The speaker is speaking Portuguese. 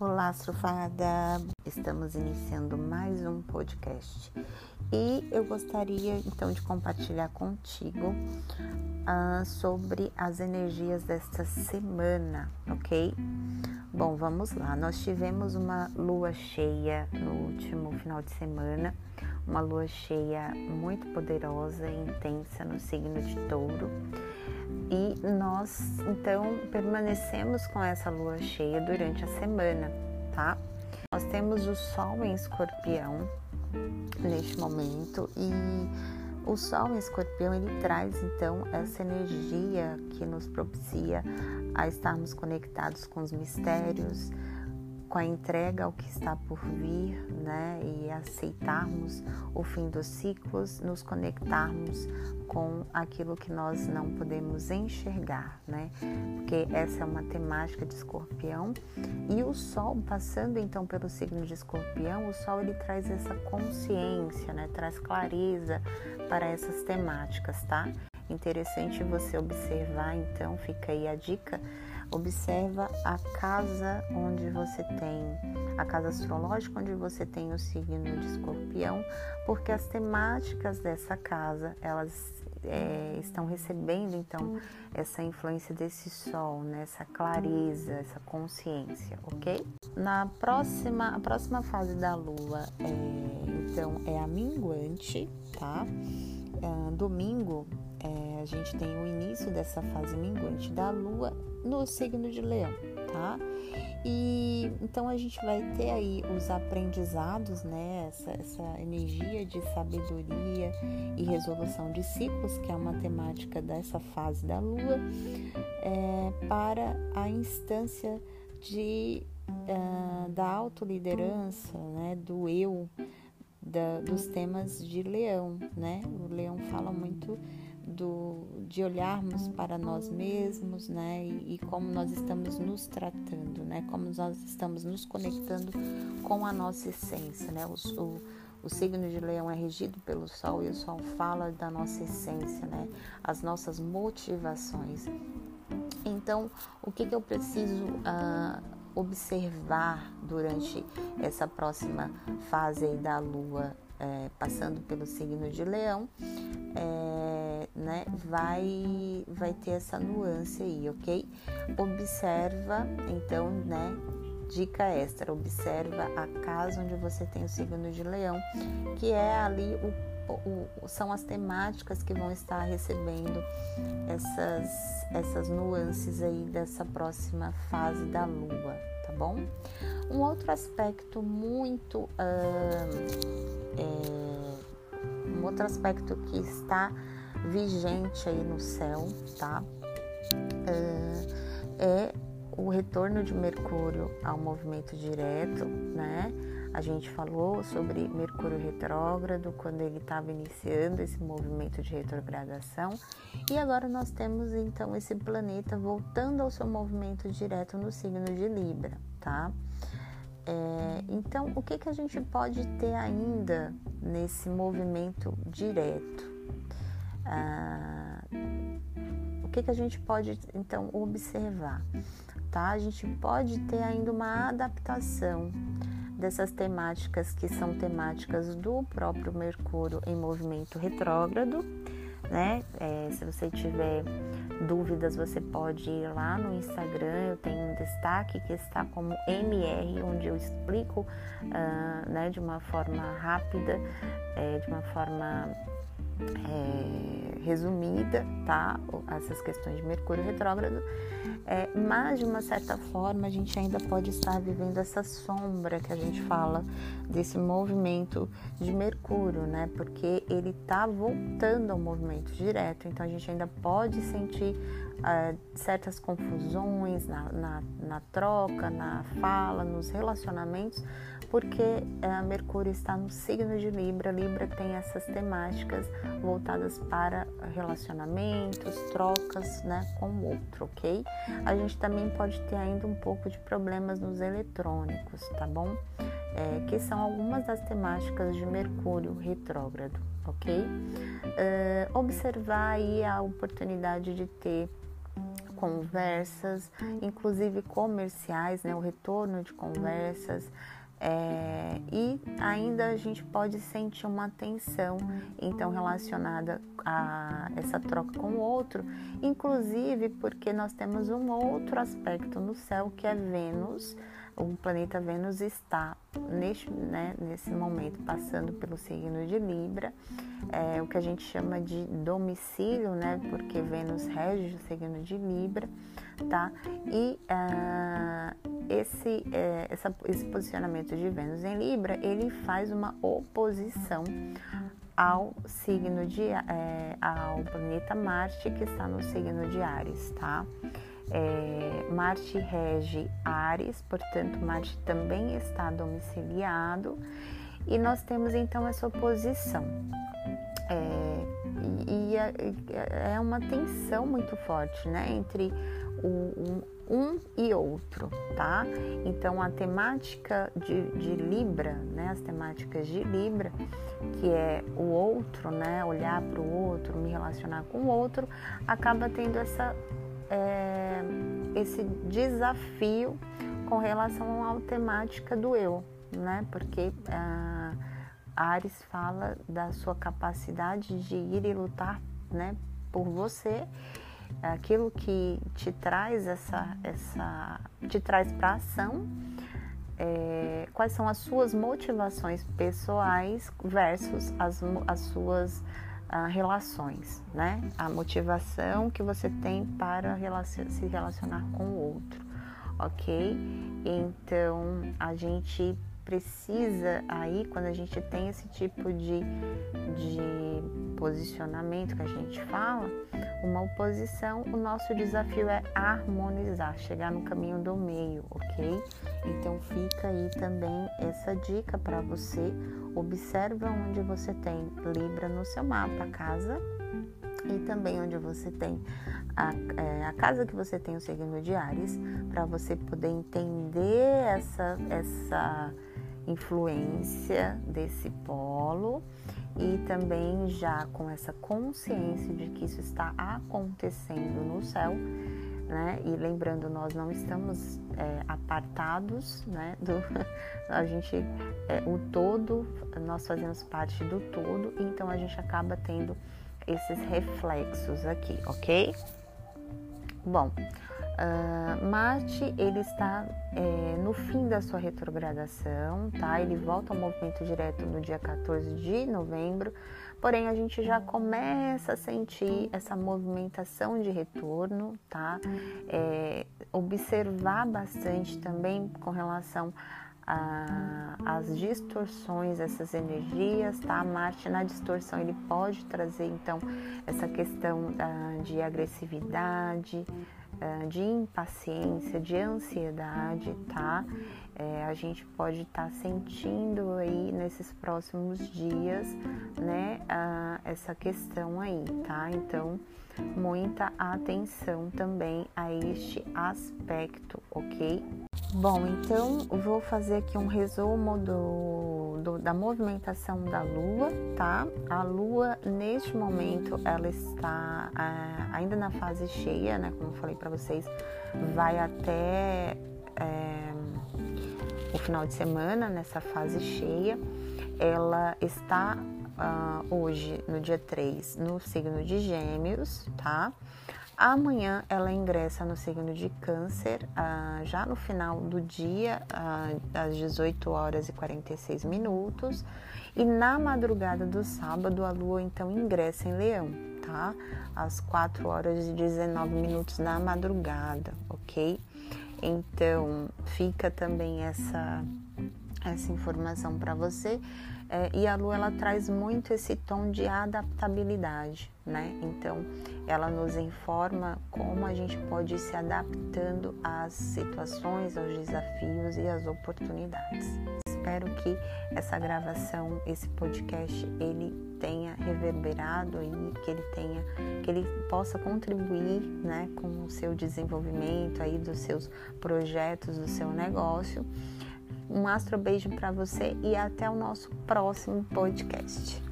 Olá, surfada! Estamos iniciando mais um podcast e eu gostaria então de compartilhar contigo uh, sobre as energias desta semana, ok? Bom, vamos lá. Nós tivemos uma lua cheia no último final de semana, uma lua cheia muito poderosa e intensa no signo de Touro. E nós então permanecemos com essa lua cheia durante a semana, tá? Nós temos o Sol em Escorpião neste momento e o Sol em Escorpião ele traz então essa energia que nos propicia a estarmos conectados com os mistérios, com a entrega ao que está por vir, né, e aceitarmos o fim dos ciclos, nos conectarmos com aquilo que nós não podemos enxergar, né? Porque essa é uma temática de Escorpião e o Sol passando então pelo signo de Escorpião, o Sol ele traz essa consciência, né? Traz clareza para essas temáticas, tá? Interessante você observar, então fica aí a dica Observa a casa onde você tem, a casa astrológica onde você tem o signo de escorpião, porque as temáticas dessa casa, elas é, estão recebendo então essa influência desse sol, né? clareza, essa consciência, ok? Na próxima, a próxima fase da lua, é, então, é a minguante, tá? É, domingo é, a gente tem o início dessa fase minguante da Lua no signo de Leão, tá? E então a gente vai ter aí os aprendizados, né? Essa, essa energia de sabedoria e resolução de ciclos, que é uma temática dessa fase da Lua, é, para a instância de, uh, da autoliderança, né? Do eu, da, dos temas de Leão, né? O Leão fala muito do, de olharmos para nós mesmos, né? E, e, como nós estamos nos tratando, né? Como nós estamos nos conectando com a nossa essência, né? O, o, o signo de Leão é regido pelo Sol e o Sol fala da nossa essência, né? As nossas motivações. Então, o que, que eu preciso uh, observar durante essa próxima fase da Lua, é, passando pelo signo de Leão? É, né, vai, vai ter essa nuance aí, ok? Observa, então, né, dica extra, observa a casa onde você tem o signo de leão, que é ali o, o, são as temáticas que vão estar recebendo essas, essas nuances aí dessa próxima fase da lua, tá bom? Um outro aspecto muito uh, é, um outro aspecto que está vigente aí no céu, tá? É, é o retorno de Mercúrio ao movimento direto, né? A gente falou sobre Mercúrio retrógrado quando ele estava iniciando esse movimento de retrogradação e agora nós temos então esse planeta voltando ao seu movimento direto no signo de Libra, tá? É, então, o que, que a gente pode ter ainda nesse movimento direto? Ah, o que, que a gente pode então observar? Tá? A gente pode ter ainda uma adaptação dessas temáticas que são temáticas do próprio Mercúrio em movimento retrógrado, né? É, se você tiver dúvidas, você pode ir lá no Instagram, eu tenho um destaque que está como MR, onde eu explico uh, né, de uma forma rápida, é, de uma forma é, resumida, tá? Essas questões de Mercúrio retrógrado, é, mas de uma certa forma a gente ainda pode estar vivendo essa sombra que a gente fala desse movimento de Mercúrio, né? Porque ele tá voltando ao movimento direto, então a gente ainda pode sentir é, certas confusões na, na, na troca, na fala, nos relacionamentos porque é, Mercúrio está no signo de Libra. Libra tem essas temáticas voltadas para relacionamentos, trocas né, com o outro, ok? A gente também pode ter ainda um pouco de problemas nos eletrônicos, tá bom? É, que são algumas das temáticas de Mercúrio retrógrado, ok? É, observar aí a oportunidade de ter conversas, inclusive comerciais, né? O retorno de conversas. É, e ainda a gente pode sentir uma tensão então relacionada a essa troca com o outro, inclusive porque nós temos um outro aspecto no céu que é Vênus. O planeta Vênus está neste, né, nesse momento passando pelo signo de Libra, é, o que a gente chama de domicílio, né, porque Vênus rege o signo de Libra, tá? E uh, esse, é, essa, esse posicionamento de Vênus em Libra, ele faz uma oposição ao signo de é, ao planeta Marte que está no signo de Ares, tá? É, Marte rege Ares, portanto, Marte também está domiciliado e nós temos então essa oposição. É, e, é, é uma tensão muito forte né, entre o, um e outro, tá? Então a temática de, de, Libra, né, as temáticas de Libra, que é o outro, né, olhar para o outro, me relacionar com o outro, acaba tendo essa é, esse desafio com relação à temática do eu, né? Porque a Ares fala da sua capacidade de ir e lutar, né, por você, aquilo que te traz essa, essa, te traz para ação. É, quais são as suas motivações pessoais versus as, as suas relações, né? A motivação que você tem para se relacionar com o outro, ok? Então a gente precisa aí, quando a gente tem esse tipo de, de posicionamento que a gente fala, uma oposição, o nosso desafio é harmonizar, chegar no caminho do meio, ok? Então fica aí também essa dica para você. Observa onde você tem Libra no seu mapa, casa e também onde você tem a, é, a, casa que você tem o signo de Ares, para você poder entender essa, essa influência desse polo e também já com essa consciência de que isso está acontecendo no céu, né? E lembrando, nós não estamos é, apartados, né? Do, a gente, é, o todo, nós fazemos parte do todo, então a gente acaba tendo esses reflexos aqui, ok? Bom, Uh, Marte ele está é, no fim da sua retrogradação, tá? Ele volta ao movimento direto no dia 14 de novembro, porém a gente já começa a sentir essa movimentação de retorno, tá? É, observar bastante também com relação às distorções, essas energias, tá? Marte na distorção ele pode trazer então essa questão uh, de agressividade de impaciência, de ansiedade, tá? É, a gente pode estar tá sentindo aí nesses próximos dias, né, essa questão aí, tá? Então, muita atenção também a este aspecto, ok? Bom, então vou fazer aqui um resumo do, do, da movimentação da Lua, tá? A Lua neste momento ela está é, ainda na fase cheia, né? Como eu falei para vocês, vai até é, o final de semana nessa fase cheia. Ela está uh, hoje, no dia 3, no signo de Gêmeos, tá? Amanhã ela ingressa no signo de Câncer, ah, já no final do dia, ah, às 18 horas e 46 minutos. E na madrugada do sábado, a lua então ingressa em Leão, tá? Às 4 horas e 19 minutos da madrugada, ok? Então fica também essa, essa informação para você. É, e a lua ela traz muito esse tom de adaptabilidade, né? Então ela nos informa como a gente pode ir se adaptando às situações, aos desafios e às oportunidades. Espero que essa gravação, esse podcast, ele tenha reverberado aí, que ele tenha, que ele possa contribuir, né, com o seu desenvolvimento aí dos seus projetos, do seu negócio. Um astro beijo para você e até o nosso próximo podcast.